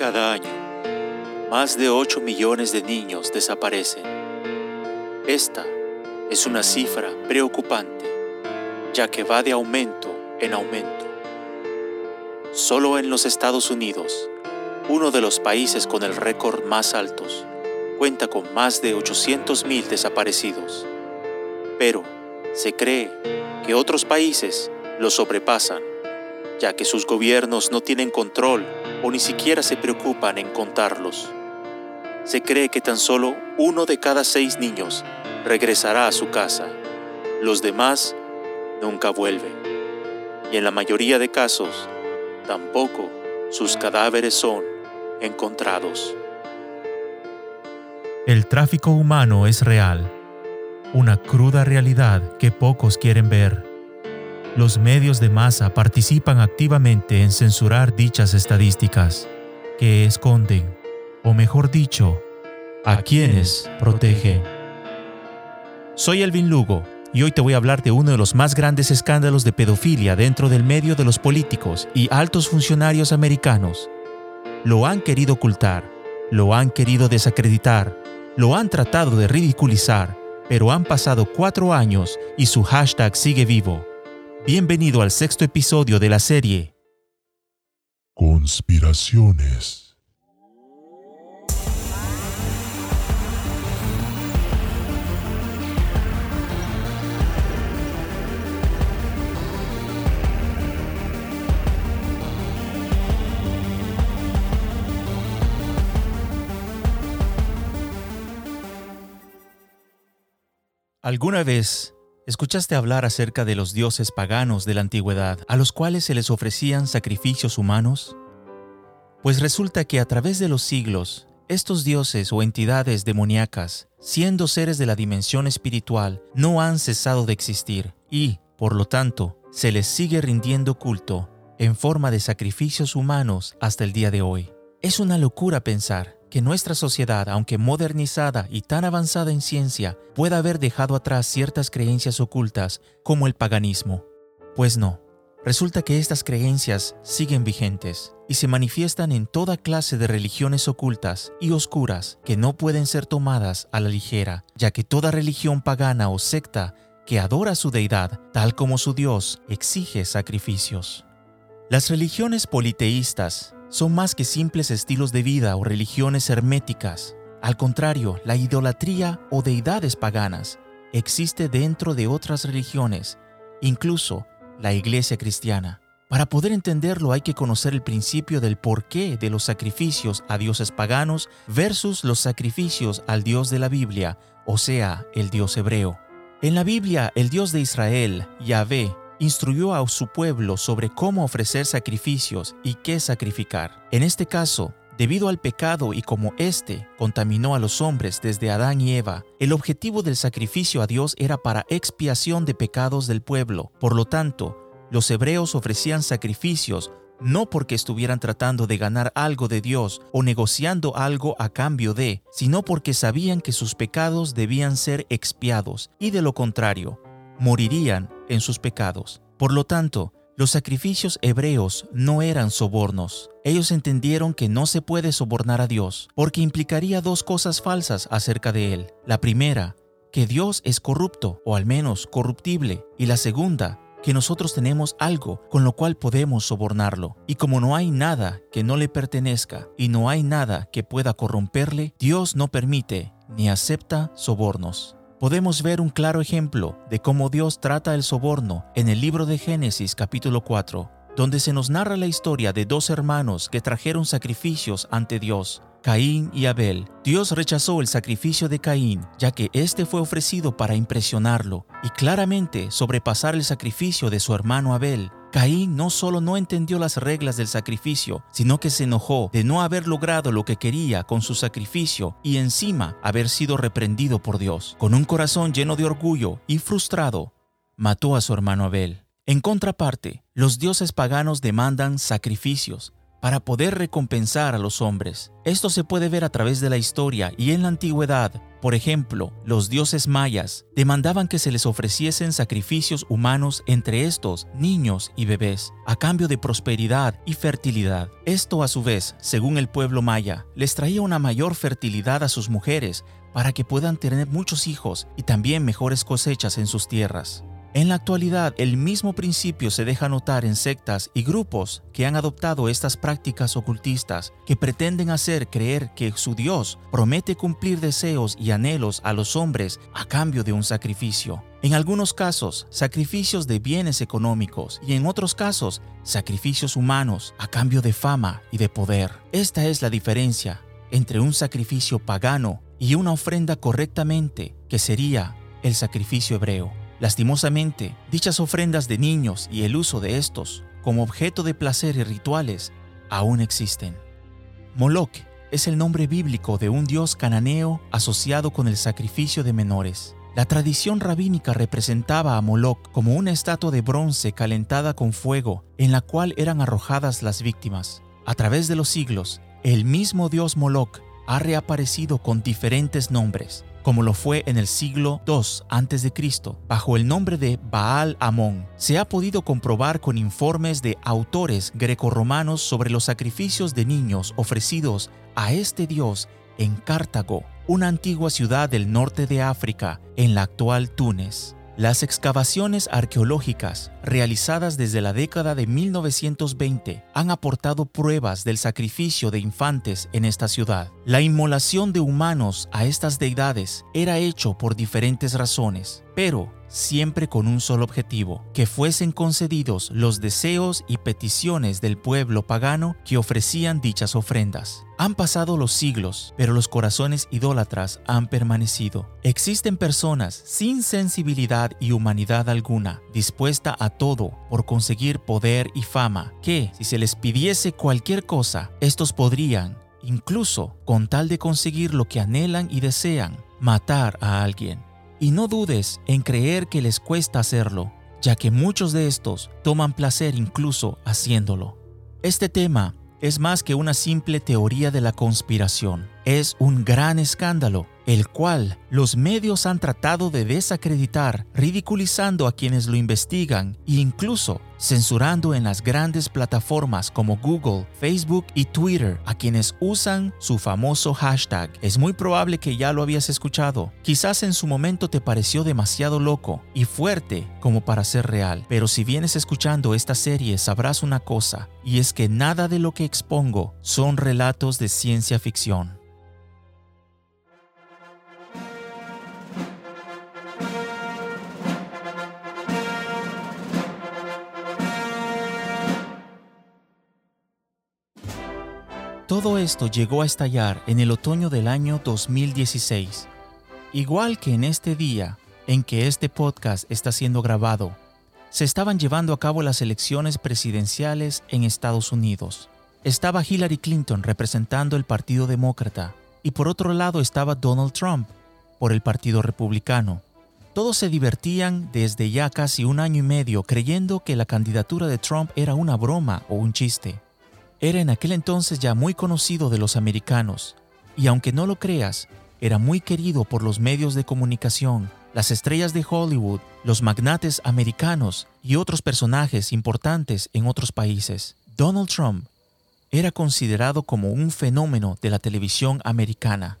Cada año, más de 8 millones de niños desaparecen. Esta es una cifra preocupante, ya que va de aumento en aumento. Solo en los Estados Unidos, uno de los países con el récord más altos, cuenta con más de 800.000 desaparecidos. Pero se cree que otros países lo sobrepasan, ya que sus gobiernos no tienen control o ni siquiera se preocupan en contarlos. Se cree que tan solo uno de cada seis niños regresará a su casa. Los demás nunca vuelven. Y en la mayoría de casos, tampoco sus cadáveres son encontrados. El tráfico humano es real, una cruda realidad que pocos quieren ver. Los medios de masa participan activamente en censurar dichas estadísticas, que esconden, o mejor dicho, a quienes protegen. Soy Elvin Lugo y hoy te voy a hablar de uno de los más grandes escándalos de pedofilia dentro del medio de los políticos y altos funcionarios americanos. Lo han querido ocultar, lo han querido desacreditar, lo han tratado de ridiculizar, pero han pasado cuatro años y su hashtag sigue vivo. Bienvenido al sexto episodio de la serie Conspiraciones. ¿Alguna vez escuchaste hablar acerca de los dioses paganos de la antigüedad a los cuales se les ofrecían sacrificios humanos? Pues resulta que a través de los siglos, estos dioses o entidades demoníacas, siendo seres de la dimensión espiritual, no han cesado de existir y, por lo tanto, se les sigue rindiendo culto en forma de sacrificios humanos hasta el día de hoy. Es una locura pensar que nuestra sociedad, aunque modernizada y tan avanzada en ciencia, pueda haber dejado atrás ciertas creencias ocultas como el paganismo. Pues no, resulta que estas creencias siguen vigentes y se manifiestan en toda clase de religiones ocultas y oscuras que no pueden ser tomadas a la ligera, ya que toda religión pagana o secta que adora a su deidad, tal como su Dios, exige sacrificios. Las religiones politeístas son más que simples estilos de vida o religiones herméticas. Al contrario, la idolatría o deidades paganas existe dentro de otras religiones, incluso la iglesia cristiana. Para poder entenderlo hay que conocer el principio del porqué de los sacrificios a dioses paganos versus los sacrificios al Dios de la Biblia, o sea, el Dios hebreo. En la Biblia, el Dios de Israel, Yahvé, instruyó a su pueblo sobre cómo ofrecer sacrificios y qué sacrificar. En este caso, debido al pecado y como éste contaminó a los hombres desde Adán y Eva, el objetivo del sacrificio a Dios era para expiación de pecados del pueblo. Por lo tanto, los hebreos ofrecían sacrificios no porque estuvieran tratando de ganar algo de Dios o negociando algo a cambio de, sino porque sabían que sus pecados debían ser expiados y de lo contrario, morirían en sus pecados. Por lo tanto, los sacrificios hebreos no eran sobornos. Ellos entendieron que no se puede sobornar a Dios, porque implicaría dos cosas falsas acerca de Él. La primera, que Dios es corrupto, o al menos corruptible, y la segunda, que nosotros tenemos algo con lo cual podemos sobornarlo. Y como no hay nada que no le pertenezca y no hay nada que pueda corromperle, Dios no permite ni acepta sobornos podemos ver un claro ejemplo de cómo Dios trata el soborno en el libro de Génesis capítulo 4, donde se nos narra la historia de dos hermanos que trajeron sacrificios ante Dios, Caín y Abel. Dios rechazó el sacrificio de Caín, ya que éste fue ofrecido para impresionarlo y claramente sobrepasar el sacrificio de su hermano Abel, Caín no solo no entendió las reglas del sacrificio, sino que se enojó de no haber logrado lo que quería con su sacrificio y encima haber sido reprendido por Dios. Con un corazón lleno de orgullo y frustrado, mató a su hermano Abel. En contraparte, los dioses paganos demandan sacrificios para poder recompensar a los hombres. Esto se puede ver a través de la historia y en la antigüedad Por ejemplo, los dioses mayas demandaban que se les ofreciesen sacrificios humanos entre estos niños y bebés, a cambio de prosperidad y fertilidad. Esto a su vez, según el pueblo maya, les traía una mayor fertilidad a sus mujeres para que puedan tener muchos hijos y también mejores cosechas en sus tierras. En la actualidad, el mismo principio se deja notar en sectas y grupos que han adoptado estas prácticas ocultistas que pretenden hacer creer que su Dios promete cumplir deseos y anhelos a los hombres a cambio de un sacrificio. En algunos casos, sacrificios de bienes económicos y en otros casos, sacrificios humanos a cambio de fama y de poder. Esta es la diferencia entre un sacrificio pagano y una ofrenda correctamente, que sería el sacrificio hebreo. Lastimosamente, dichas ofrendas de niños y el uso de estos como objeto de placer y rituales aún existen. Moloch es el nombre bíblico de un dios cananeo asociado con el sacrificio de menores. La tradición rabínica representaba a Moloch como una estatua de bronce calentada con fuego en la cual eran arrojadas las víctimas. A través de los siglos, el mismo dios Moloch ha reaparecido con diferentes nombres, como lo fue en el siglo II a.C., bajo el nombre de Baal Amón. Se ha podido comprobar con informes de autores grecorromanos sobre los sacrificios de niños ofrecidos a este dios en Cartago, una antigua ciudad del norte de África, en la actual Túnez. Las excavaciones arqueológicas realizadas desde la década de 1920 han aportado pruebas del sacrificio de infantes en esta ciudad. La inmolación de humanos a estas deidades era hecho por diferentes razones, pero siempre con un solo objetivo, que fuesen concedidos los deseos y peticiones del pueblo pagano que ofrecían dichas ofrendas. Han pasado los siglos, pero los corazones idólatras han permanecido. Existen personas sin sensibilidad y humanidad alguna, dispuesta a todo por conseguir poder y fama, que, si se les pidiese cualquier cosa, estos podrían, incluso con tal de conseguir lo que anhelan y desean, matar a alguien. Y no dudes en creer que les cuesta hacerlo, ya que muchos de estos toman placer incluso haciéndolo. Este tema es más que una simple teoría de la conspiración, es un gran escándalo el cual los medios han tratado de desacreditar, ridiculizando a quienes lo investigan e incluso censurando en las grandes plataformas como Google, Facebook y Twitter a quienes usan su famoso hashtag. Es muy probable que ya lo habías escuchado. Quizás en su momento te pareció demasiado loco y fuerte como para ser real, pero si vienes escuchando esta serie sabrás una cosa, y es que nada de lo que expongo son relatos de ciencia ficción. Todo esto llegó a estallar en el otoño del año 2016. Igual que en este día en que este podcast está siendo grabado, se estaban llevando a cabo las elecciones presidenciales en Estados Unidos. Estaba Hillary Clinton representando el Partido Demócrata y por otro lado estaba Donald Trump por el Partido Republicano. Todos se divertían desde ya casi un año y medio creyendo que la candidatura de Trump era una broma o un chiste. Era en aquel entonces ya muy conocido de los americanos, y aunque no lo creas, era muy querido por los medios de comunicación, las estrellas de Hollywood, los magnates americanos y otros personajes importantes en otros países. Donald Trump era considerado como un fenómeno de la televisión americana.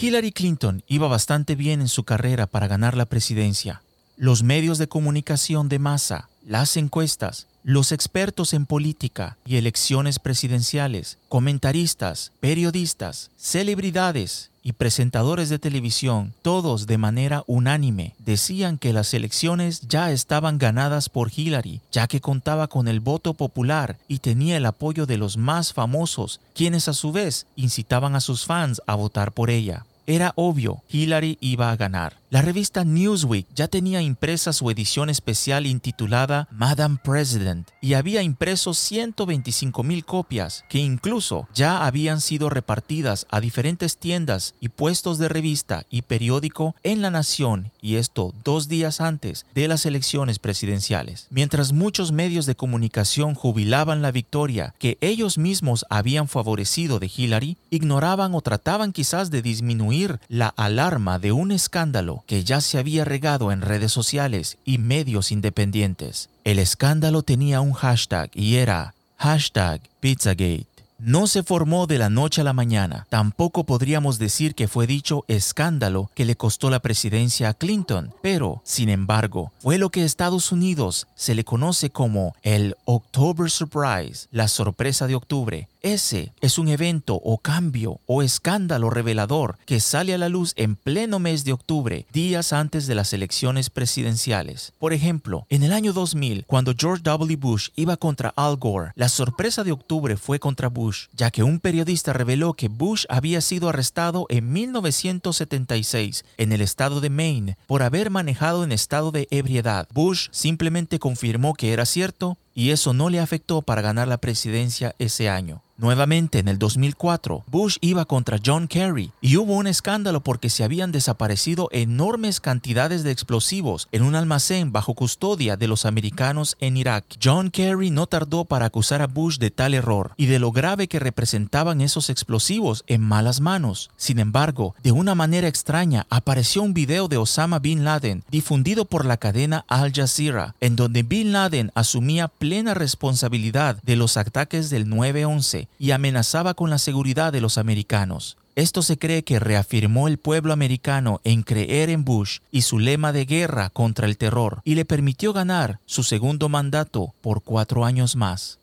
Hillary Clinton iba bastante bien en su carrera para ganar la presidencia. Los medios de comunicación de masa, las encuestas, los expertos en política y elecciones presidenciales, comentaristas, periodistas, celebridades y presentadores de televisión, todos de manera unánime, decían que las elecciones ya estaban ganadas por Hillary, ya que contaba con el voto popular y tenía el apoyo de los más famosos, quienes a su vez incitaban a sus fans a votar por ella. Era obvio, Hillary iba a ganar. La revista Newsweek ya tenía impresa su edición especial intitulada Madam President y había impreso 125 mil copias que incluso ya habían sido repartidas a diferentes tiendas y puestos de revista y periódico en la nación y esto dos días antes de las elecciones presidenciales. Mientras muchos medios de comunicación jubilaban la victoria que ellos mismos habían favorecido de Hillary, ignoraban o trataban quizás de disminuir la alarma de un escándalo que ya se había regado en redes sociales y medios independientes. El escándalo tenía un hashtag y era hashtag Pizzagate. No se formó de la noche a la mañana. Tampoco podríamos decir que fue dicho escándalo que le costó la presidencia a Clinton, pero, sin embargo, fue lo que Estados Unidos se le conoce como el October Surprise, la sorpresa de octubre, ese es un evento o cambio o escándalo revelador que sale a la luz en pleno mes de octubre, días antes de las elecciones presidenciales. Por ejemplo, en el año 2000, cuando George W. Bush iba contra Al Gore, la sorpresa de octubre fue contra Bush, ya que un periodista reveló que Bush había sido arrestado en 1976 en el estado de Maine por haber manejado en estado de ebriedad. Bush simplemente confirmó que era cierto y eso no le afectó para ganar la presidencia ese año. Nuevamente en el 2004, Bush iba contra John Kerry y hubo un escándalo porque se habían desaparecido enormes cantidades de explosivos en un almacén bajo custodia de los americanos en Irak. John Kerry no tardó para acusar a Bush de tal error y de lo grave que representaban esos explosivos en malas manos. Sin embargo, de una manera extraña apareció un video de Osama Bin Laden difundido por la cadena Al Jazeera, en donde Bin Laden asumía plena responsabilidad de los ataques del 9-11 y amenazaba con la seguridad de los americanos. Esto se cree que reafirmó el pueblo americano en creer en Bush y su lema de guerra contra el terror y le permitió ganar su segundo mandato por cuatro años más.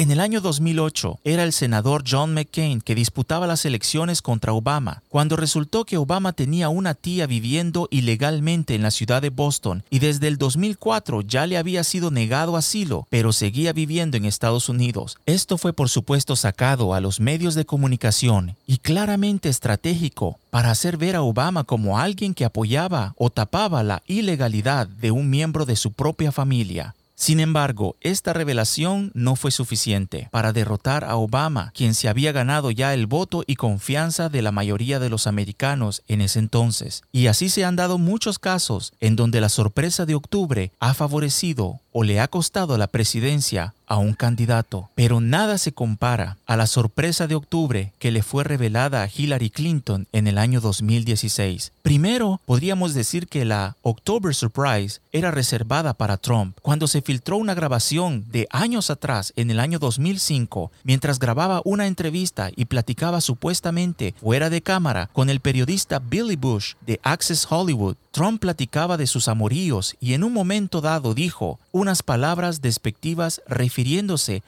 En el año 2008 era el senador John McCain que disputaba las elecciones contra Obama, cuando resultó que Obama tenía una tía viviendo ilegalmente en la ciudad de Boston y desde el 2004 ya le había sido negado asilo, pero seguía viviendo en Estados Unidos. Esto fue por supuesto sacado a los medios de comunicación y claramente estratégico para hacer ver a Obama como alguien que apoyaba o tapaba la ilegalidad de un miembro de su propia familia. Sin embargo, esta revelación no fue suficiente para derrotar a Obama, quien se había ganado ya el voto y confianza de la mayoría de los americanos en ese entonces. Y así se han dado muchos casos en donde la sorpresa de octubre ha favorecido o le ha costado la presidencia a un candidato, pero nada se compara a la sorpresa de octubre que le fue revelada a Hillary Clinton en el año 2016. Primero, podríamos decir que la October Surprise era reservada para Trump cuando se filtró una grabación de años atrás en el año 2005 mientras grababa una entrevista y platicaba supuestamente fuera de cámara con el periodista Billy Bush de Access Hollywood. Trump platicaba de sus amoríos y en un momento dado dijo unas palabras despectivas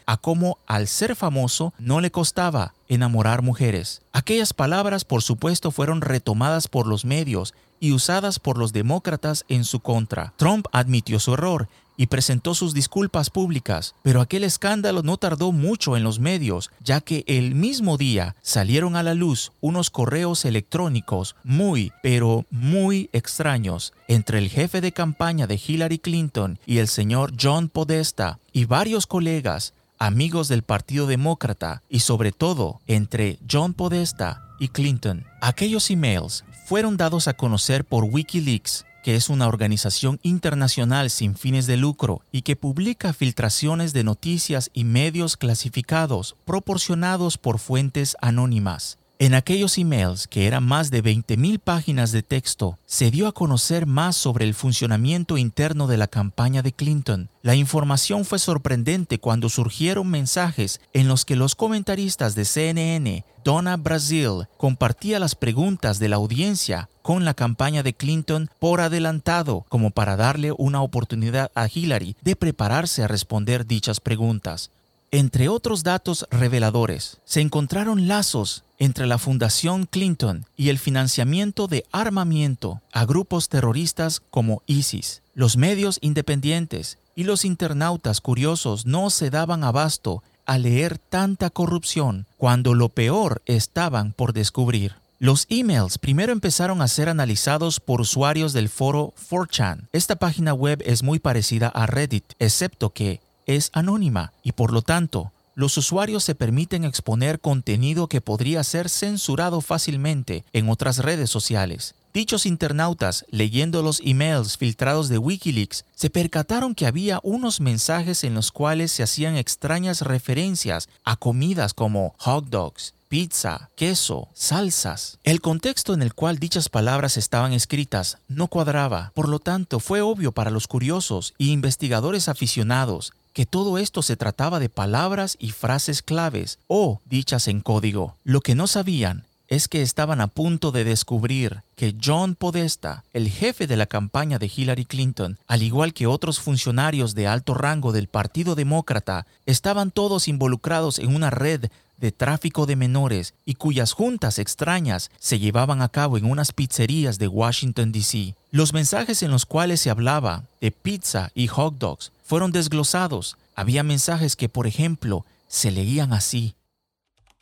a cómo al ser famoso no le costaba enamorar mujeres. Aquellas palabras por supuesto fueron retomadas por los medios y usadas por los demócratas en su contra. Trump admitió su error y presentó sus disculpas públicas, pero aquel escándalo no tardó mucho en los medios, ya que el mismo día salieron a la luz unos correos electrónicos muy, pero muy extraños entre el jefe de campaña de Hillary Clinton y el señor John Podesta y varios colegas, amigos del Partido Demócrata y sobre todo entre John Podesta y Clinton. Aquellos emails fueron dados a conocer por Wikileaks que es una organización internacional sin fines de lucro y que publica filtraciones de noticias y medios clasificados proporcionados por fuentes anónimas. En aquellos emails, que eran más de 20.000 páginas de texto, se dio a conocer más sobre el funcionamiento interno de la campaña de Clinton. La información fue sorprendente cuando surgieron mensajes en los que los comentaristas de CNN, Donna Brazil, compartía las preguntas de la audiencia con la campaña de Clinton por adelantado, como para darle una oportunidad a Hillary de prepararse a responder dichas preguntas. Entre otros datos reveladores, se encontraron lazos entre la Fundación Clinton y el financiamiento de armamiento a grupos terroristas como ISIS. Los medios independientes y los internautas curiosos no se daban abasto a leer tanta corrupción cuando lo peor estaban por descubrir. Los emails primero empezaron a ser analizados por usuarios del foro 4chan. Esta página web es muy parecida a Reddit, excepto que es anónima y por lo tanto los usuarios se permiten exponer contenido que podría ser censurado fácilmente en otras redes sociales. Dichos internautas, leyendo los emails filtrados de Wikileaks, se percataron que había unos mensajes en los cuales se hacían extrañas referencias a comidas como hot dogs, pizza, queso, salsas. El contexto en el cual dichas palabras estaban escritas no cuadraba, por lo tanto fue obvio para los curiosos y investigadores aficionados que todo esto se trataba de palabras y frases claves o dichas en código. Lo que no sabían es que estaban a punto de descubrir que John Podesta, el jefe de la campaña de Hillary Clinton, al igual que otros funcionarios de alto rango del Partido Demócrata, estaban todos involucrados en una red de tráfico de menores y cuyas juntas extrañas se llevaban a cabo en unas pizzerías de Washington, D.C. Los mensajes en los cuales se hablaba de pizza y hot dogs fueron desglosados. Había mensajes que, por ejemplo, se leían así.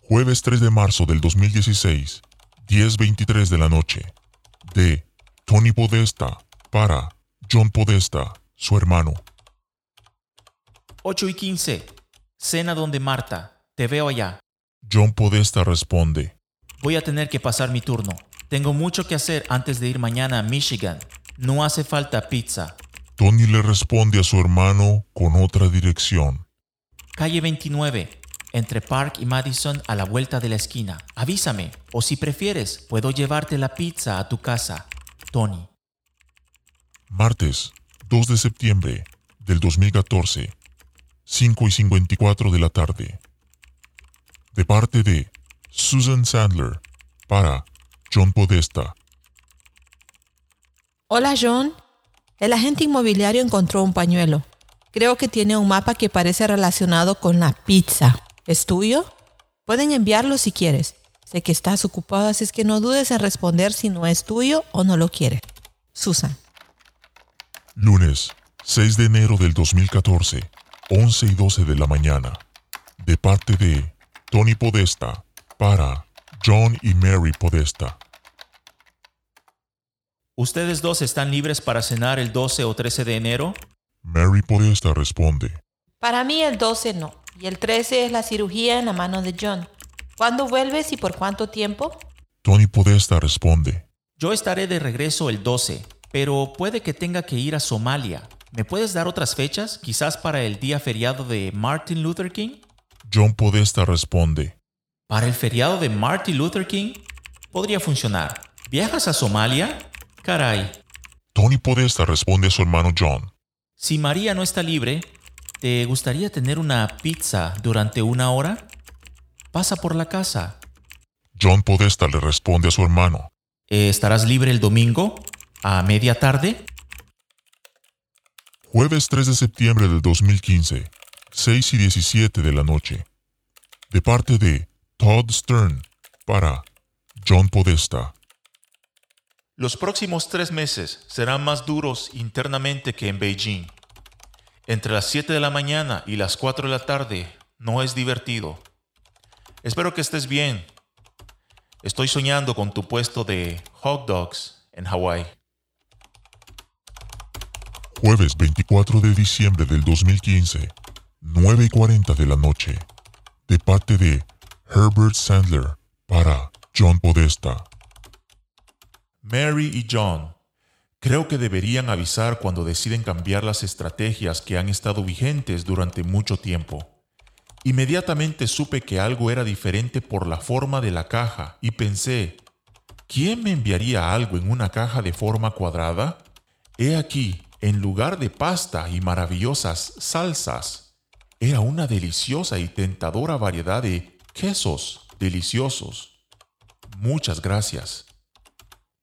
Jueves 3 de marzo del 2016, 10.23 de la noche. De Tony Podesta para John Podesta, su hermano. 8 y 15. Cena donde Marta. Te veo allá. John Podesta responde. Voy a tener que pasar mi turno. Tengo mucho que hacer antes de ir mañana a Michigan. No hace falta pizza. Tony le responde a su hermano con otra dirección. Calle 29, entre Park y Madison a la vuelta de la esquina. Avísame, o si prefieres, puedo llevarte la pizza a tu casa. Tony. Martes, 2 de septiembre del 2014, 5 y 54 de la tarde de parte de Susan Sandler para John Podesta. Hola John, el agente inmobiliario encontró un pañuelo. Creo que tiene un mapa que parece relacionado con la pizza. ¿Es tuyo? Pueden enviarlo si quieres. Sé que estás ocupado, así es que no dudes en responder si no es tuyo o no lo quieres. Susan. Lunes, 6 de enero del 2014, 11 y 12 de la mañana. De parte de Tony Podesta para John y Mary Podesta. ¿Ustedes dos están libres para cenar el 12 o 13 de enero? Mary Podesta responde. Para mí el 12 no, y el 13 es la cirugía en la mano de John. ¿Cuándo vuelves y por cuánto tiempo? Tony Podesta responde. Yo estaré de regreso el 12, pero puede que tenga que ir a Somalia. ¿Me puedes dar otras fechas, quizás para el día feriado de Martin Luther King? John Podesta responde. Para el feriado de Martin Luther King podría funcionar. ¿Viajas a Somalia? Caray. Tony Podesta responde a su hermano John. Si María no está libre, ¿te gustaría tener una pizza durante una hora? Pasa por la casa. John Podesta le responde a su hermano. ¿Estarás libre el domingo? ¿A media tarde? Jueves 3 de septiembre del 2015. 6 y 17 de la noche. De parte de Todd Stern para John Podesta. Los próximos tres meses serán más duros internamente que en Beijing. Entre las 7 de la mañana y las 4 de la tarde no es divertido. Espero que estés bien. Estoy soñando con tu puesto de hot dogs en Hawái. Jueves 24 de diciembre del 2015. 9 y 40 de la noche, de parte de Herbert Sandler para John Podesta. Mary y John, creo que deberían avisar cuando deciden cambiar las estrategias que han estado vigentes durante mucho tiempo. Inmediatamente supe que algo era diferente por la forma de la caja y pensé, ¿quién me enviaría algo en una caja de forma cuadrada? He aquí, en lugar de pasta y maravillosas salsas, era una deliciosa y tentadora variedad de quesos deliciosos. Muchas gracias.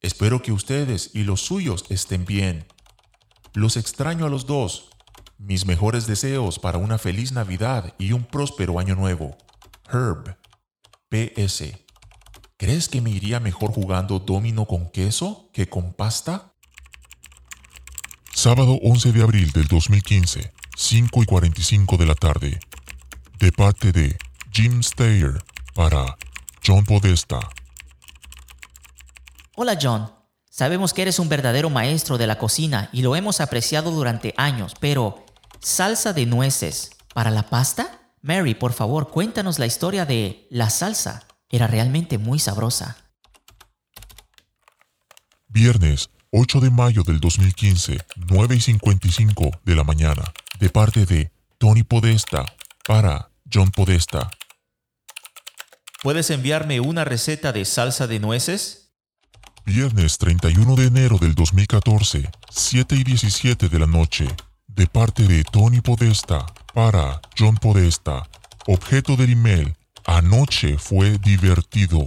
Espero que ustedes y los suyos estén bien. Los extraño a los dos. Mis mejores deseos para una feliz Navidad y un próspero año nuevo. Herb. PS. ¿Crees que me iría mejor jugando domino con queso que con pasta? Sábado 11 de abril del 2015. 5 y 45 de la tarde, de parte de Jim Steyer para John Podesta. Hola John, sabemos que eres un verdadero maestro de la cocina y lo hemos apreciado durante años, pero ¿salsa de nueces para la pasta? Mary, por favor, cuéntanos la historia de la salsa. Era realmente muy sabrosa. Viernes 8 de mayo del 2015, 9 y 55 de la mañana, de parte de Tony Podesta para John Podesta. ¿Puedes enviarme una receta de salsa de nueces? Viernes 31 de enero del 2014, 7 y 17 de la noche, de parte de Tony Podesta para John Podesta. Objeto del email. Anoche fue divertido.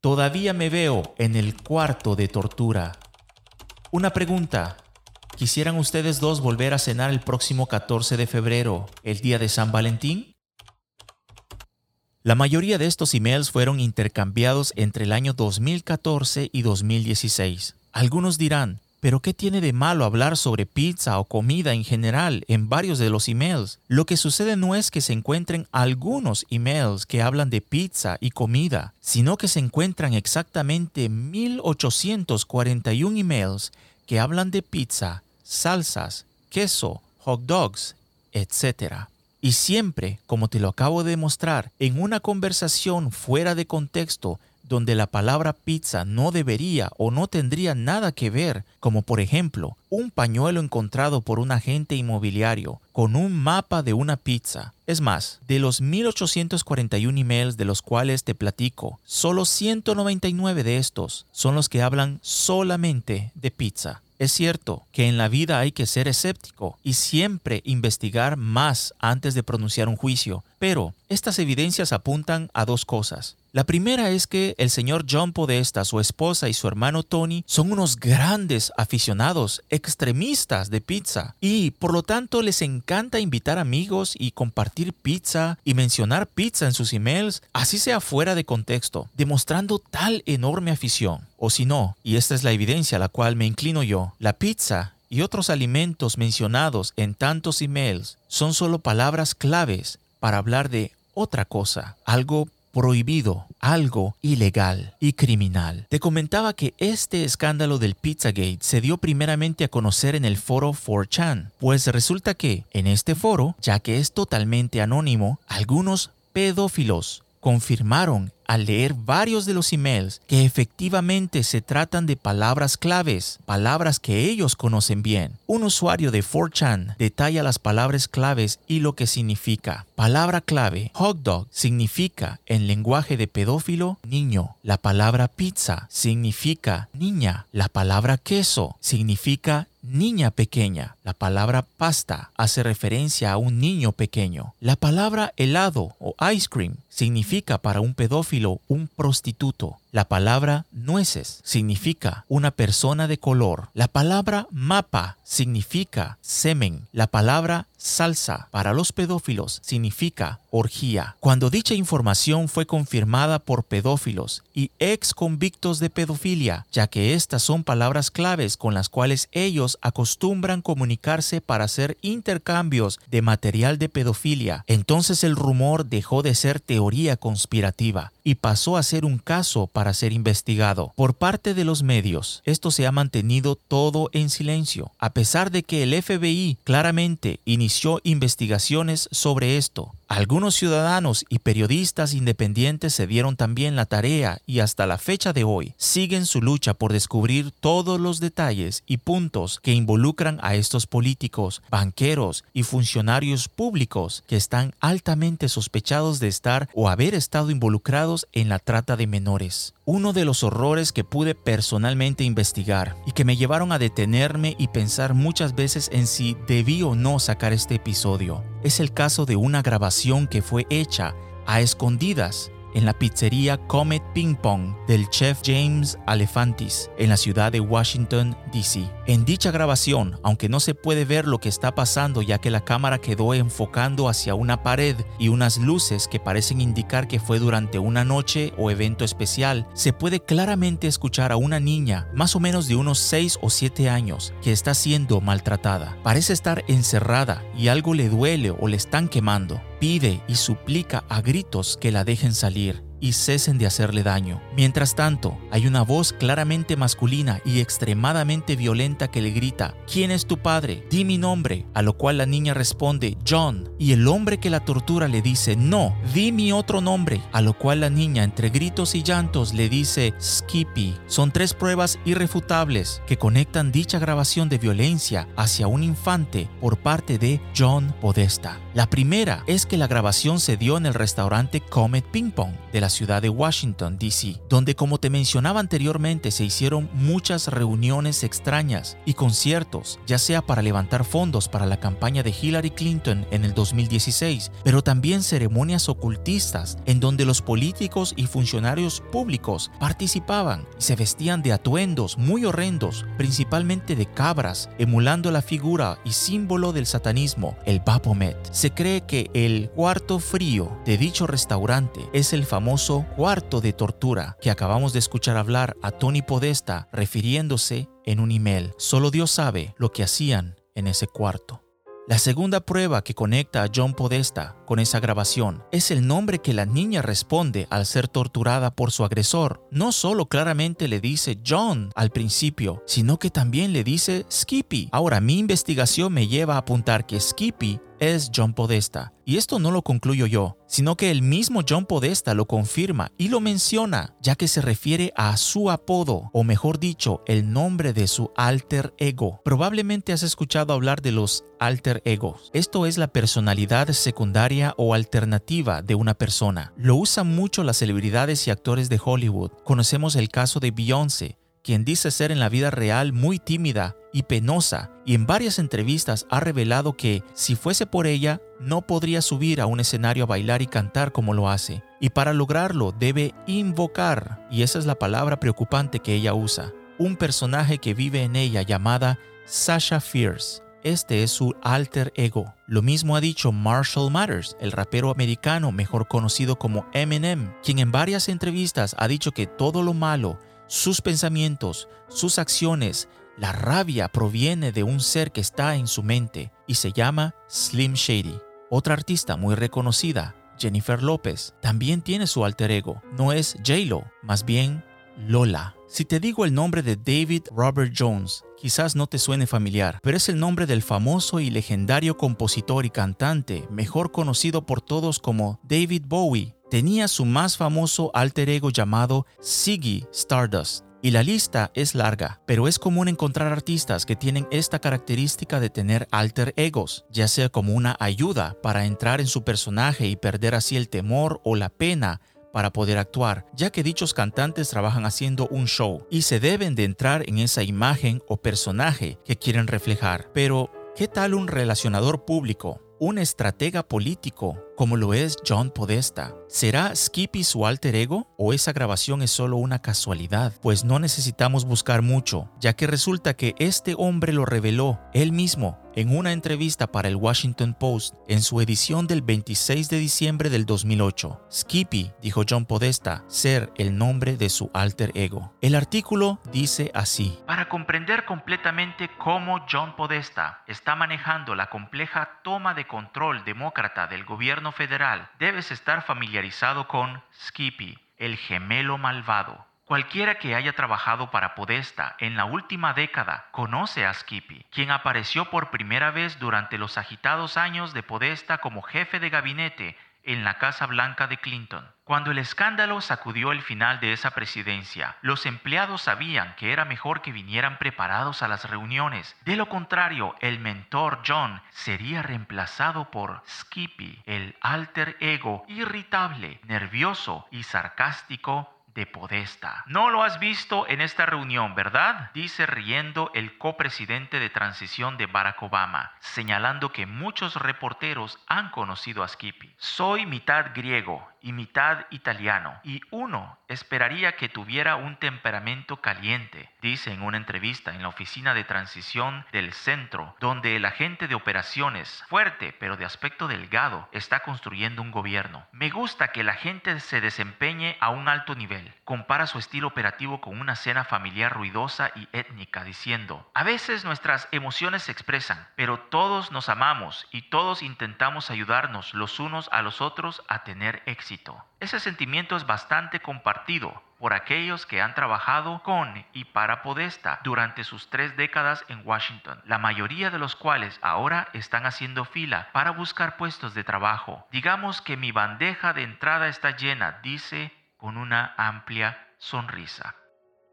Todavía me veo en el cuarto de tortura. Una pregunta. ¿Quisieran ustedes dos volver a cenar el próximo 14 de febrero, el día de San Valentín? La mayoría de estos emails fueron intercambiados entre el año 2014 y 2016. Algunos dirán, pero ¿qué tiene de malo hablar sobre pizza o comida en general en varios de los emails? Lo que sucede no es que se encuentren algunos emails que hablan de pizza y comida, sino que se encuentran exactamente 1841 emails que hablan de pizza, salsas, queso, hot dogs, etc. Y siempre, como te lo acabo de mostrar, en una conversación fuera de contexto, donde la palabra pizza no debería o no tendría nada que ver, como por ejemplo un pañuelo encontrado por un agente inmobiliario con un mapa de una pizza. Es más, de los 1841 emails de los cuales te platico, solo 199 de estos son los que hablan solamente de pizza. Es cierto que en la vida hay que ser escéptico y siempre investigar más antes de pronunciar un juicio, pero estas evidencias apuntan a dos cosas. La primera es que el señor John Podesta, su esposa y su hermano Tony son unos grandes aficionados, extremistas de pizza y por lo tanto les encanta invitar amigos y compartir pizza y mencionar pizza en sus emails, así sea fuera de contexto, demostrando tal enorme afición. O si no, y esta es la evidencia a la cual me inclino yo, la pizza y otros alimentos mencionados en tantos emails son solo palabras claves para hablar de otra cosa, algo prohibido, algo ilegal y criminal. Te comentaba que este escándalo del Pizzagate se dio primeramente a conocer en el foro 4chan, pues resulta que en este foro, ya que es totalmente anónimo, algunos pedófilos confirmaron al leer varios de los emails que efectivamente se tratan de palabras claves, palabras que ellos conocen bien. Un usuario de 4chan detalla las palabras claves y lo que significa. Palabra clave, hot dog significa en lenguaje de pedófilo niño. La palabra pizza significa niña. La palabra queso significa niña pequeña. La palabra pasta hace referencia a un niño pequeño. La palabra helado o ice cream significa para un pedófilo un prostituto. La palabra nueces significa una persona de color. La palabra mapa significa semen. La palabra salsa para los pedófilos significa orgía. Cuando dicha información fue confirmada por pedófilos y ex convictos de pedofilia, ya que estas son palabras claves con las cuales ellos acostumbran comunicarse para hacer intercambios de material de pedofilia, entonces el rumor dejó de ser teoría conspirativa y pasó a ser un caso para ser investigado. Por parte de los medios, esto se ha mantenido todo en silencio, a pesar de que el FBI claramente inició investigaciones sobre esto. Algunos ciudadanos y periodistas independientes se dieron también la tarea y hasta la fecha de hoy siguen su lucha por descubrir todos los detalles y puntos que involucran a estos políticos, banqueros y funcionarios públicos que están altamente sospechados de estar o haber estado involucrados en la trata de menores. Uno de los horrores que pude personalmente investigar y que me llevaron a detenerme y pensar muchas veces en si debí o no sacar este episodio es el caso de una grabación que fue hecha a escondidas en la pizzería Comet Ping Pong del chef James Alefantis en la ciudad de Washington, D.C. En dicha grabación, aunque no se puede ver lo que está pasando ya que la cámara quedó enfocando hacia una pared y unas luces que parecen indicar que fue durante una noche o evento especial, se puede claramente escuchar a una niña, más o menos de unos 6 o 7 años, que está siendo maltratada. Parece estar encerrada y algo le duele o le están quemando. Pide y suplica a gritos que la dejen salir y cesen de hacerle daño. Mientras tanto, hay una voz claramente masculina y extremadamente violenta que le grita, ¿quién es tu padre? Di mi nombre, a lo cual la niña responde, John, y el hombre que la tortura le dice, no, di mi otro nombre, a lo cual la niña entre gritos y llantos le dice, Skippy. Son tres pruebas irrefutables que conectan dicha grabación de violencia hacia un infante por parte de John Podesta. La primera es que la grabación se dio en el restaurante Comet Ping Pong de la ciudad de Washington, D.C., donde como te mencionaba anteriormente se hicieron muchas reuniones extrañas y conciertos, ya sea para levantar fondos para la campaña de Hillary Clinton en el 2016, pero también ceremonias ocultistas en donde los políticos y funcionarios públicos participaban y se vestían de atuendos muy horrendos, principalmente de cabras, emulando la figura y símbolo del satanismo, el Baphomet. Se cree que el cuarto frío de dicho restaurante es el famoso cuarto de tortura que acabamos de escuchar hablar a Tony Podesta refiriéndose en un email. Solo Dios sabe lo que hacían en ese cuarto. La segunda prueba que conecta a John Podesta con esa grabación es el nombre que la niña responde al ser torturada por su agresor. No solo claramente le dice John al principio, sino que también le dice Skippy. Ahora, mi investigación me lleva a apuntar que Skippy es John Podesta. Y esto no lo concluyo yo, sino que el mismo John Podesta lo confirma y lo menciona, ya que se refiere a su apodo, o mejor dicho, el nombre de su alter ego. Probablemente has escuchado hablar de los alter egos. Esto es la personalidad secundaria o alternativa de una persona. Lo usan mucho las celebridades y actores de Hollywood. Conocemos el caso de Beyoncé, quien dice ser en la vida real muy tímida y penosa, y en varias entrevistas ha revelado que, si fuese por ella, no podría subir a un escenario a bailar y cantar como lo hace, y para lograrlo debe invocar, y esa es la palabra preocupante que ella usa, un personaje que vive en ella llamada Sasha Fierce. Este es su alter ego. Lo mismo ha dicho Marshall Matters, el rapero americano mejor conocido como Eminem, quien en varias entrevistas ha dicho que todo lo malo sus pensamientos, sus acciones, la rabia proviene de un ser que está en su mente y se llama Slim Shady. Otra artista muy reconocida, Jennifer López, también tiene su alter ego. No es J-Lo, más bien Lola. Si te digo el nombre de David Robert Jones, quizás no te suene familiar, pero es el nombre del famoso y legendario compositor y cantante, mejor conocido por todos como David Bowie, tenía su más famoso alter ego llamado Ziggy Stardust. Y la lista es larga, pero es común encontrar artistas que tienen esta característica de tener alter egos, ya sea como una ayuda para entrar en su personaje y perder así el temor o la pena para poder actuar, ya que dichos cantantes trabajan haciendo un show y se deben de entrar en esa imagen o personaje que quieren reflejar. Pero, ¿qué tal un relacionador público? un estratega político como lo es John Podesta. ¿Será Skippy su alter ego o esa grabación es solo una casualidad? Pues no necesitamos buscar mucho, ya que resulta que este hombre lo reveló él mismo en una entrevista para el Washington Post en su edición del 26 de diciembre del 2008. Skippy, dijo John Podesta, ser el nombre de su alter ego. El artículo dice así. Para comprender completamente cómo John Podesta está manejando la compleja toma de control demócrata del gobierno federal, debes estar familiarizado con Skippy, el gemelo malvado. Cualquiera que haya trabajado para Podesta en la última década conoce a Skippy, quien apareció por primera vez durante los agitados años de Podesta como jefe de gabinete en la Casa Blanca de Clinton. Cuando el escándalo sacudió el final de esa presidencia, los empleados sabían que era mejor que vinieran preparados a las reuniones. De lo contrario, el mentor John sería reemplazado por Skippy, el alter ego irritable, nervioso y sarcástico de Podesta. No lo has visto en esta reunión, ¿verdad? Dice riendo el copresidente de transición de Barack Obama, señalando que muchos reporteros han conocido a Skippy. Soy mitad griego y mitad italiano, y uno esperaría que tuviera un temperamento caliente, dice en una entrevista en la oficina de transición del centro, donde el agente de operaciones, fuerte pero de aspecto delgado, está construyendo un gobierno. Me gusta que la gente se desempeñe a un alto nivel. Compara su estilo operativo con una cena familiar ruidosa y étnica, diciendo, a veces nuestras emociones se expresan, pero todos nos amamos y todos intentamos ayudarnos los unos a los otros a tener éxito Ese sentimiento es bastante compartido por aquellos que han trabajado con y para Podesta durante sus tres décadas en Washington, la mayoría de los cuales ahora están haciendo fila para buscar puestos de trabajo. Digamos que mi bandeja de entrada está llena, dice con una amplia sonrisa.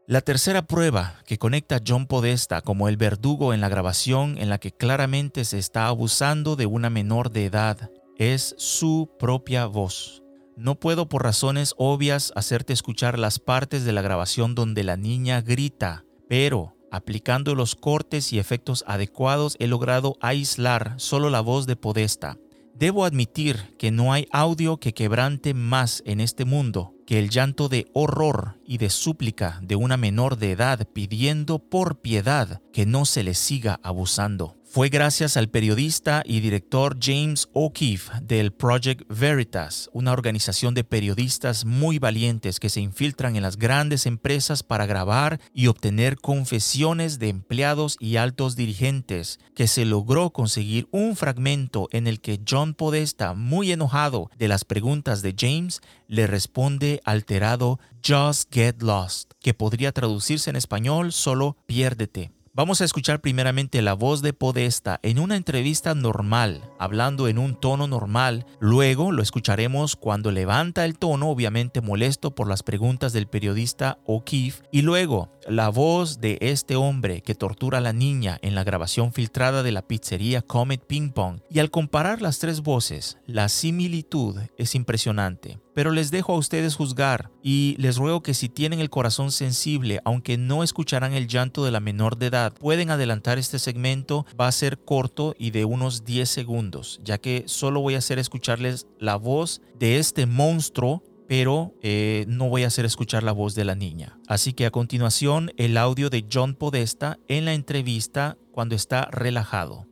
La tercera prueba que conecta a John Podesta como el verdugo en la grabación en la que claramente se está abusando de una menor de edad es su propia voz. No puedo por razones obvias hacerte escuchar las partes de la grabación donde la niña grita, pero aplicando los cortes y efectos adecuados he logrado aislar solo la voz de Podesta. Debo admitir que no hay audio que quebrante más en este mundo que el llanto de horror y de súplica de una menor de edad pidiendo por piedad que no se le siga abusando. Fue gracias al periodista y director James O'Keefe del Project Veritas, una organización de periodistas muy valientes que se infiltran en las grandes empresas para grabar y obtener confesiones de empleados y altos dirigentes, que se logró conseguir un fragmento en el que John Podesta, muy enojado de las preguntas de James, le responde alterado Just Get Lost, que podría traducirse en español solo piérdete. Vamos a escuchar primeramente la voz de Podesta en una entrevista normal, hablando en un tono normal. Luego lo escucharemos cuando levanta el tono, obviamente molesto por las preguntas del periodista O'Keefe. Y luego la voz de este hombre que tortura a la niña en la grabación filtrada de la pizzería Comet Ping Pong. Y al comparar las tres voces, la similitud es impresionante. Pero les dejo a ustedes juzgar y les ruego que si tienen el corazón sensible, aunque no escucharán el llanto de la menor de edad, pueden adelantar este segmento. Va a ser corto y de unos 10 segundos, ya que solo voy a hacer escucharles la voz de este monstruo pero eh, no voy a hacer escuchar la voz de la niña. Así que a continuación el audio de John Podesta en la entrevista cuando está relajado.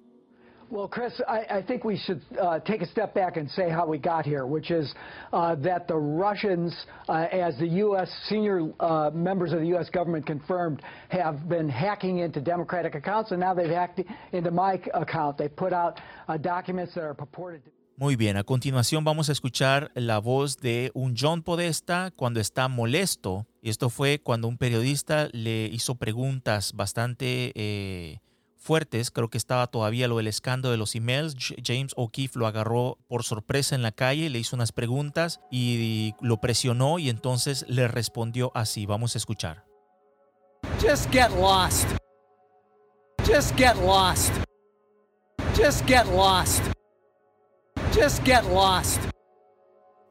Well, Chris, I, I think we should uh, take a step back and say how we got here, which is uh, that the Russians, uh, as the U.S. senior uh, members of the U.S. government confirmed, have been hacking into Democratic accounts, and now they've hacked into my account. They put out uh, documents that are purported to. Muy bien, a continuación vamos a escuchar la voz de un John Podesta cuando está molesto. Esto fue cuando un periodista le hizo preguntas bastante eh, fuertes. Creo que estaba todavía lo del escándalo de los emails. James O'Keefe lo agarró por sorpresa en la calle, le hizo unas preguntas y lo presionó y entonces le respondió así. Vamos a escuchar. Just get lost. Just get lost. Just get lost. Just get lost.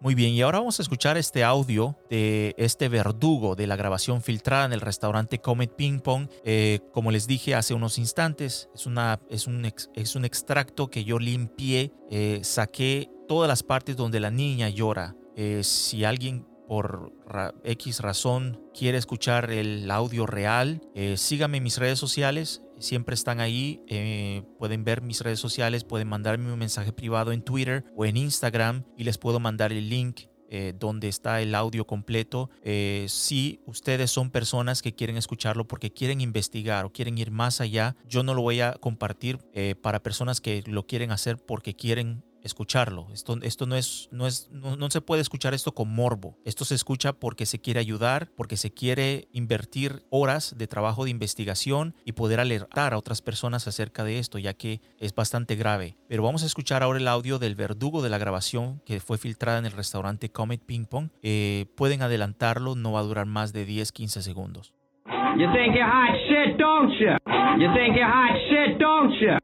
Muy bien, y ahora vamos a escuchar este audio de este verdugo de la grabación filtrada en el restaurante Comet Ping Pong. Eh, como les dije hace unos instantes, es, una, es, un, es un extracto que yo limpié, eh, saqué todas las partes donde la niña llora. Eh, si alguien por X razón quiere escuchar el audio real, sígame en mis redes sociales siempre están ahí. Eh, pueden ver mis redes sociales, pueden mandarme un mensaje privado en Twitter o en Instagram y les puedo mandar el link eh, donde está el audio completo. Eh, si ustedes son personas que quieren escucharlo porque quieren investigar o quieren ir más allá, yo no lo voy a compartir para personas que lo quieren hacer porque quieren escucharlo. Esto, esto no es, no es, no, se puede escuchar esto con morbo. Esto se escucha porque se quiere ayudar, porque se quiere invertir horas de trabajo de investigación y poder alertar a otras personas acerca de esto, ya que es bastante grave. Pero vamos a escuchar ahora el audio del verdugo de la grabación que fue filtrada en el restaurante Comet Ping Pong. Eh, pueden adelantarlo, no va a durar más de 10-15 segundos. You think you're hot shit, don't you? You think you're hot shit, don't you?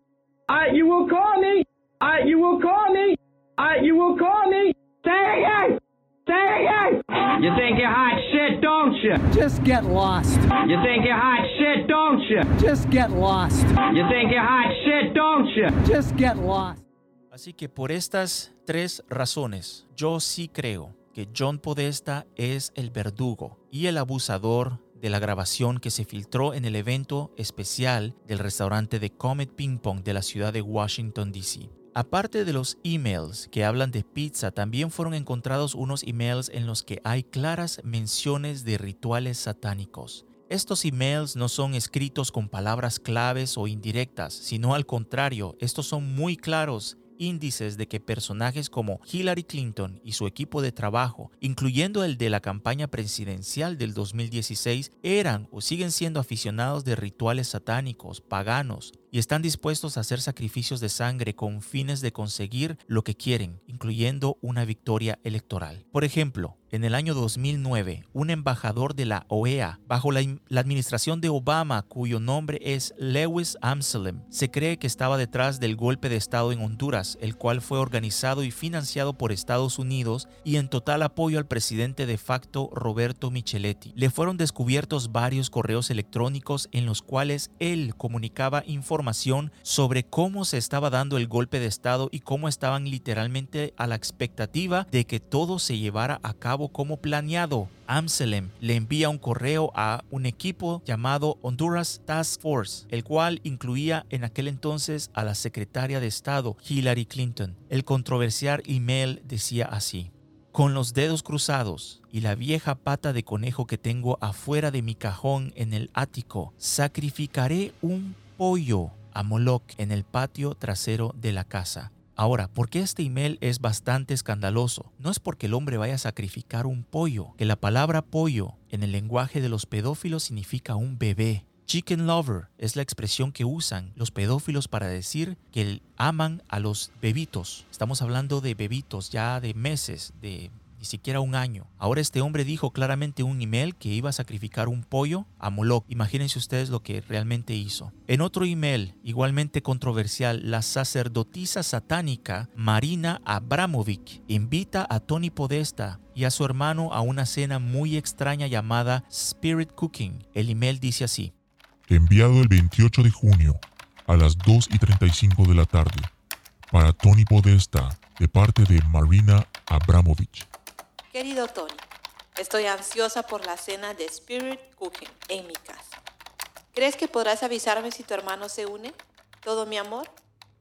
Uh, you will call me. I, you will call me. I, you will call me. Say it Say it You think you're hot shit, don't you? Just get lost. You think you're hot shit, don't you? Just get lost. You think you're hot shit, don't you? Just get lost. Así que por estas tres razones, yo sí creo que John Podesta es el verdugo y el abusador de la grabación que se filtró en el evento especial del restaurante de Comet Ping Pong de la ciudad de Washington, D.C. Aparte de los emails que hablan de pizza, también fueron encontrados unos emails en los que hay claras menciones de rituales satánicos. Estos emails no son escritos con palabras claves o indirectas, sino al contrario, estos son muy claros índices de que personajes como Hillary Clinton y su equipo de trabajo, incluyendo el de la campaña presidencial del 2016, eran o siguen siendo aficionados de rituales satánicos, paganos, y están dispuestos a hacer sacrificios de sangre con fines de conseguir lo que quieren, incluyendo una victoria electoral. Por ejemplo, en el año 2009, un embajador de la OEA, bajo la, administración de Obama, cuyo nombre es Lewis Amselem, se cree que estaba detrás del golpe de Estado en Honduras, el cual fue organizado y financiado por Estados Unidos y en total apoyo al presidente de facto Roberto Micheletti. Le fueron descubiertos varios correos electrónicos en los cuales él comunicaba información sobre cómo se estaba dando el golpe de Estado y cómo estaban literalmente a la expectativa de que todo se llevara a cabo como planeado. Amselem le envía un correo a un equipo llamado Honduras Task Force, el cual incluía en aquel entonces a la secretaria de Estado Hillary Clinton. El controversial email decía así. Con los dedos cruzados y la vieja pata de conejo que tengo afuera de mi cajón en el ático, sacrificaré un pollo a Moloch en el patio trasero de la casa. Ahora, ¿por qué este email es bastante escandaloso? No es porque el hombre vaya a sacrificar un pollo, que la palabra pollo en el lenguaje de los pedófilos significa un bebé. Chicken lover es la expresión que usan los pedófilos para decir que aman a los bebitos. Estamos hablando de bebitos ya de meses, de ni siquiera un año. Ahora este hombre dijo claramente un email que iba a sacrificar un pollo a Moloch. Imagínense ustedes lo que realmente hizo. En otro email, igualmente controversial, la sacerdotisa satánica Marina Abramovic invita a Tony Podesta y a su hermano a una cena muy extraña llamada Spirit Cooking. El email dice así. Enviado el 28 de junio a las 2 y 35 de la tarde para Tony Podesta de parte de Marina Abramovich. Querido Tony, estoy ansiosa por la cena de Spirit Cooking en mi casa. ¿Crees que podrás avisarme si tu hermano se une? Todo mi amor,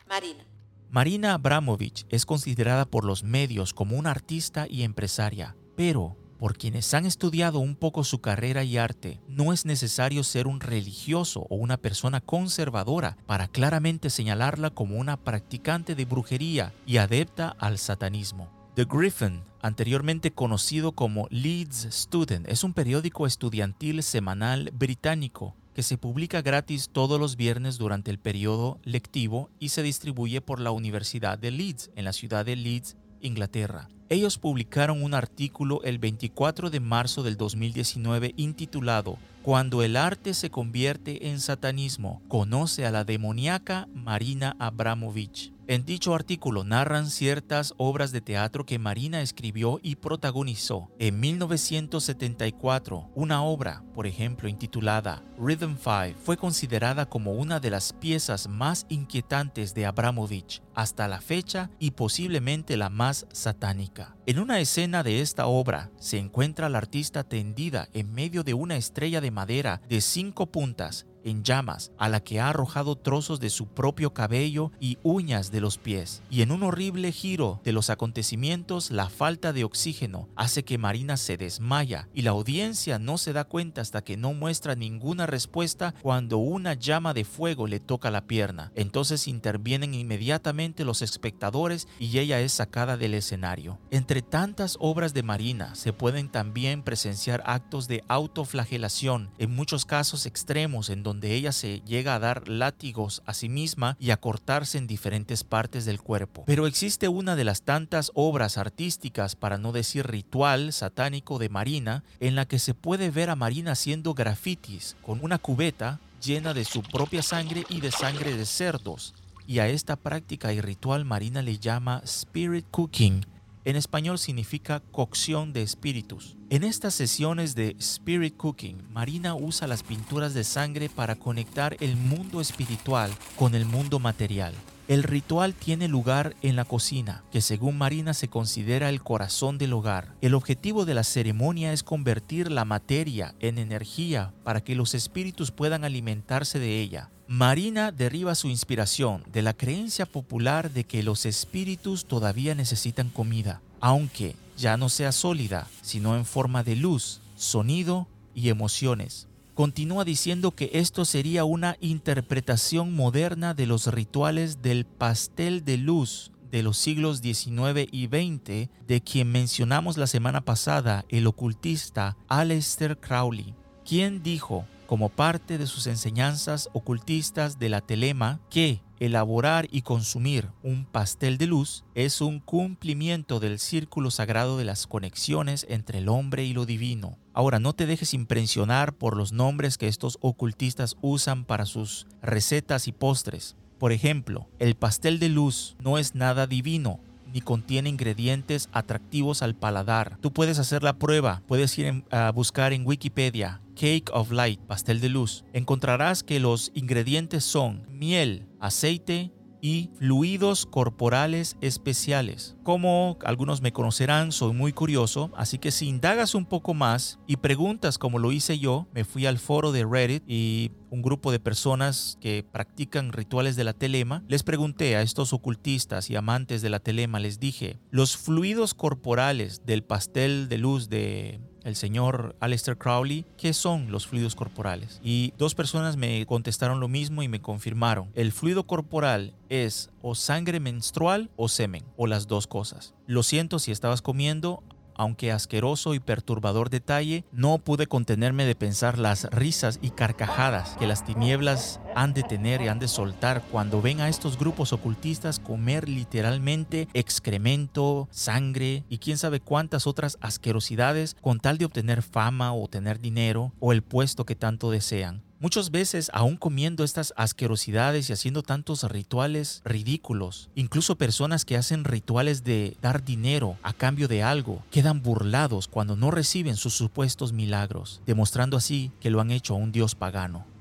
Marina. Marina Abramovich es considerada por los medios como una artista y empresaria, pero por quienes han estudiado un poco su carrera y arte, no es necesario ser un religioso o una persona conservadora para claramente señalarla como una practicante de brujería y adepta al satanismo. The Griffin, anteriormente conocido como Leeds Student, es un periódico estudiantil semanal británico que se publica gratis todos los viernes durante el periodo lectivo y se distribuye por la Universidad de Leeds en la ciudad de Leeds, Inglaterra. Ellos publicaron un artículo el 24 de marzo del 2019 intitulado Cuando el arte se convierte en satanismo, conoce a la demoníaca Marina Abramovich. En dicho artículo narran ciertas obras de teatro que Marina escribió y protagonizó. En 1974, una obra, por ejemplo, intitulada Rhythm 5, fue considerada como una de las piezas más inquietantes de Abramovich hasta la fecha y posiblemente la más satánica. En una escena de esta obra se encuentra la artista tendida en medio de una estrella de madera de cinco puntas en llamas, a la que ha arrojado trozos de su propio cabello y uñas de los pies. Y en un horrible giro de los acontecimientos, la falta de oxígeno hace que Marina se desmaya y la audiencia no se da cuenta hasta que no muestra ninguna respuesta cuando una llama de fuego le toca la pierna. Entonces intervienen inmediatamente los espectadores y ella es sacada del escenario. Entre tantas obras de Marina se pueden también presenciar actos de autoflagelación, en muchos casos extremos en donde donde ella se llega a dar látigos a sí misma y a cortarse en diferentes partes del cuerpo. Pero existe una de las tantas obras artísticas, para no decir ritual satánico de Marina, en la que se puede ver a Marina haciendo grafitis con una cubeta llena de su propia sangre y de sangre de cerdos. Y a esta práctica y ritual Marina le llama spirit cooking, en español significa cocción de espíritus. En estas sesiones de Spirit Cooking, Marina usa las pinturas de sangre para conectar el mundo espiritual con el mundo material. El ritual tiene lugar en la cocina, que según Marina se considera el corazón del hogar. El objetivo de la ceremonia es convertir la materia en energía para que los espíritus puedan alimentarse de ella. Marina deriva su inspiración de la creencia popular de que los espíritus todavía necesitan comida, aunque ya no sea sólida, sino en forma de luz, sonido y emociones. Continúa diciendo que esto sería una interpretación moderna de los rituales del pastel de luz de los siglos XIX y XX de quien mencionamos la semana pasada, el ocultista Aleister Crowley, quien dijo, como parte de sus enseñanzas ocultistas de la telema, que elaborar y consumir un pastel de luz es un cumplimiento del círculo sagrado de las conexiones entre el hombre y lo divino. Ahora, no te dejes impresionar por los nombres que estos ocultistas usan para sus recetas y postres. Por ejemplo, el pastel de luz no es nada divino, ni contiene ingredientes atractivos al paladar. Tú puedes hacer la prueba, puedes ir a buscar en Wikipedia Cake of Light, pastel de luz. Encontrarás que los ingredientes son miel, aceite, y fluidos corporales especiales. Como algunos me conocerán, soy muy curioso, así que si indagas un poco más y preguntas como lo hice yo, me fui al foro de Reddit y un grupo de personas que practican rituales de la telema, les pregunté a estos ocultistas y amantes de la telema, les dije, los fluidos corporales del pastel de luz de el señor Aleister Crowley, ¿qué son los fluidos corporales? Y dos personas me contestaron lo mismo y me confirmaron. El fluido corporal es o sangre menstrual o semen, o las dos cosas. Lo siento si estabas comiendo aunque asqueroso y perturbador detalle, no pude contenerme de pensar las risas y carcajadas que las tinieblas han de tener y han de soltar cuando ven a estos grupos ocultistas comer literalmente excremento, sangre y quién sabe cuántas otras asquerosidades con tal de obtener fama o tener dinero o el puesto que tanto desean. Muchas veces, aún comiendo estas asquerosidades y haciendo tantos rituales ridículos, incluso personas que hacen rituales de dar dinero a cambio de algo, quedan burlados cuando no reciben sus supuestos milagros, demostrando así que lo han hecho a un dios pagano.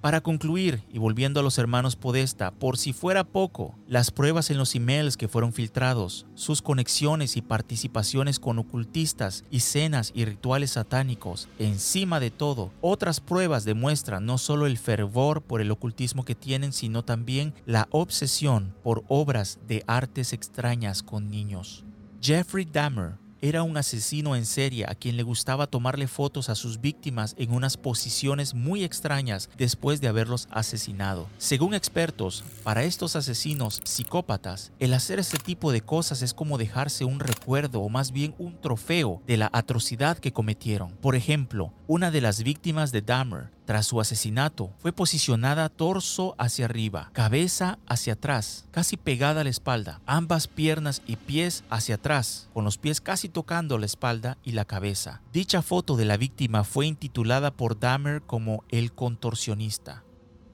Para concluir, y volviendo a los hermanos Podesta, por si fuera poco, las pruebas en los emails que fueron filtrados, sus conexiones y participaciones con ocultistas y cenas y rituales satánicos, encima de todo, otras pruebas demuestran no solo el fervor por el ocultismo que tienen, sino también la obsesión por obras de artes extrañas con niños. Jeffrey Dahmer, era un asesino en serie a quien le gustaba tomarle fotos a sus víctimas en unas posiciones muy extrañas después de haberlos asesinado. Según expertos, para estos asesinos psicópatas, el hacer este tipo de cosas es como dejarse un recuerdo o más bien un trofeo de la atrocidad que cometieron. Por ejemplo, una de las víctimas de Dahmer tras su asesinato, fue posicionada torso hacia arriba, cabeza hacia atrás, casi pegada a la espalda, ambas piernas y pies hacia atrás, con los pies casi tocando la espalda y la cabeza. Dicha foto de la víctima fue intitulada por Dahmer como el contorsionista.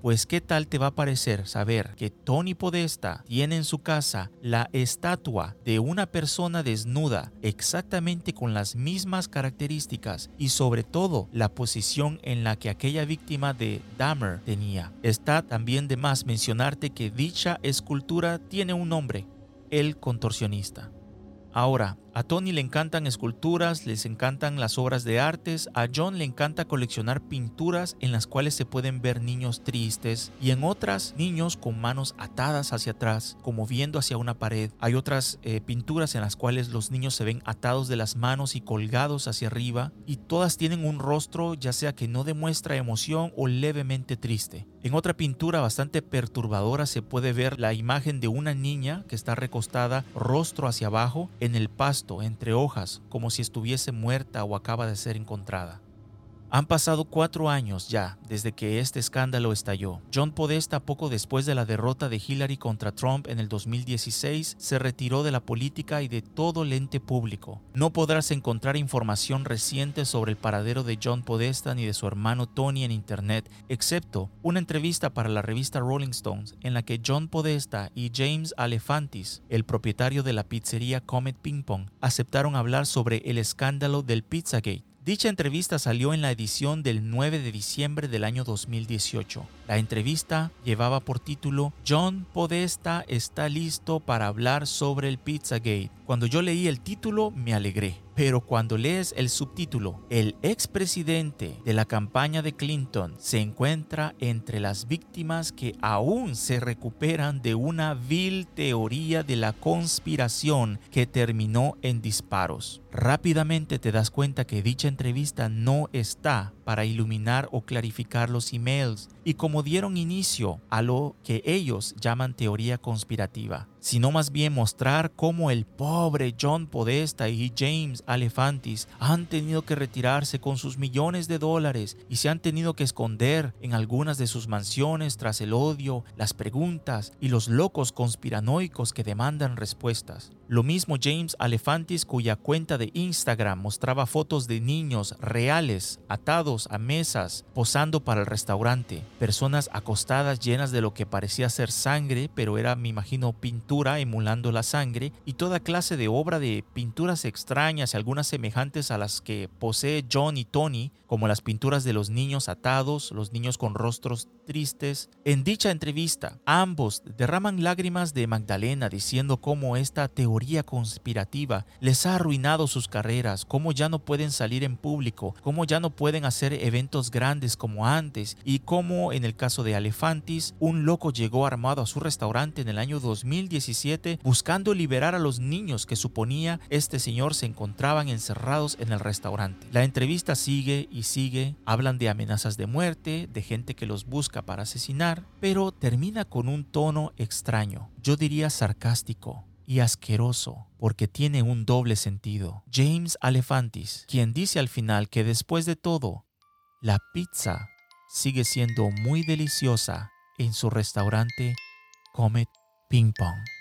Pues qué tal te va a parecer saber que Tony Podesta tiene en su casa la estatua de una persona desnuda exactamente con las mismas características y sobre todo la posición en la que aquella víctima de Dahmer tenía. Está también de más mencionarte que dicha escultura tiene un nombre, el contorsionista. Ahora, a Tony le encantan esculturas, les encantan las obras de artes, a John le encanta coleccionar pinturas en las cuales se pueden ver niños tristes y en otras niños con manos atadas hacia atrás, como viendo hacia una pared. Hay otras eh, pinturas en las cuales los niños se ven atados de las manos y colgados hacia arriba y todas tienen un rostro ya sea que no demuestra emoción o levemente triste. En otra pintura bastante perturbadora se puede ver la imagen de una niña que está recostada rostro hacia abajo en el pasto entre hojas como si estuviese muerta o acaba de ser encontrada. Han pasado cuatro años ya desde que este escándalo estalló. John Podesta, poco después de la derrota de Hillary contra Trump en el 2016, se retiró de la política y de todo el ente público. No podrás encontrar información reciente sobre el paradero de John Podesta ni de su hermano Tony en Internet, excepto una entrevista para la revista Rolling Stones en la que John Podesta y James Alefantis, el propietario de la pizzería Comet Ping Pong, aceptaron hablar sobre el escándalo del Pizzagate Dicha entrevista salió en la edición del 9 de diciembre del año 2018. La entrevista llevaba por título John Podesta está listo para hablar sobre el Pizzagate. Cuando yo leí el título me alegré. Pero cuando lees el subtítulo, el expresidente de la campaña de Clinton se encuentra entre las víctimas que aún se recuperan de una vil teoría de la conspiración que terminó en disparos. Rápidamente te das cuenta que dicha entrevista no está para iluminar o clarificar los emails y como dieron inicio a lo que ellos llaman teoría conspirativa sino más bien mostrar cómo el pobre John Podesta y James Alefantis han tenido que retirarse con sus millones de dólares y se han tenido que esconder en algunas de sus mansiones tras el odio, las preguntas y los locos conspiranoicos que demandan respuestas. Lo mismo James Alefantis cuya cuenta de Instagram mostraba fotos de niños reales atados a mesas posando para el restaurante, personas acostadas llenas de lo que parecía ser sangre pero era me imagino pintura emulando la sangre y toda clase de obra de pinturas extrañas y algunas semejantes a las que posee John y Tony, como las pinturas de los niños atados, los niños con rostros tristes. En dicha entrevista, ambos derraman lágrimas de Magdalena diciendo cómo esta teoría conspirativa les ha arruinado sus carreras, cómo ya no pueden salir en público, cómo ya no pueden hacer eventos grandes como antes y cómo en el caso de Alefantis, un loco llegó armado a su restaurante en el año 2017 buscando liberar a los niños que suponía este señor se encontraban encerrados en el restaurante. La entrevista sigue y sigue, hablan de amenazas de muerte, de gente que los busca para asesinar, pero termina con un tono extraño, yo diría sarcástico y asqueroso, porque tiene un doble sentido. James Alefantis, quien dice al final que después de todo, la pizza sigue siendo muy deliciosa en su restaurante Comet Ping Pong.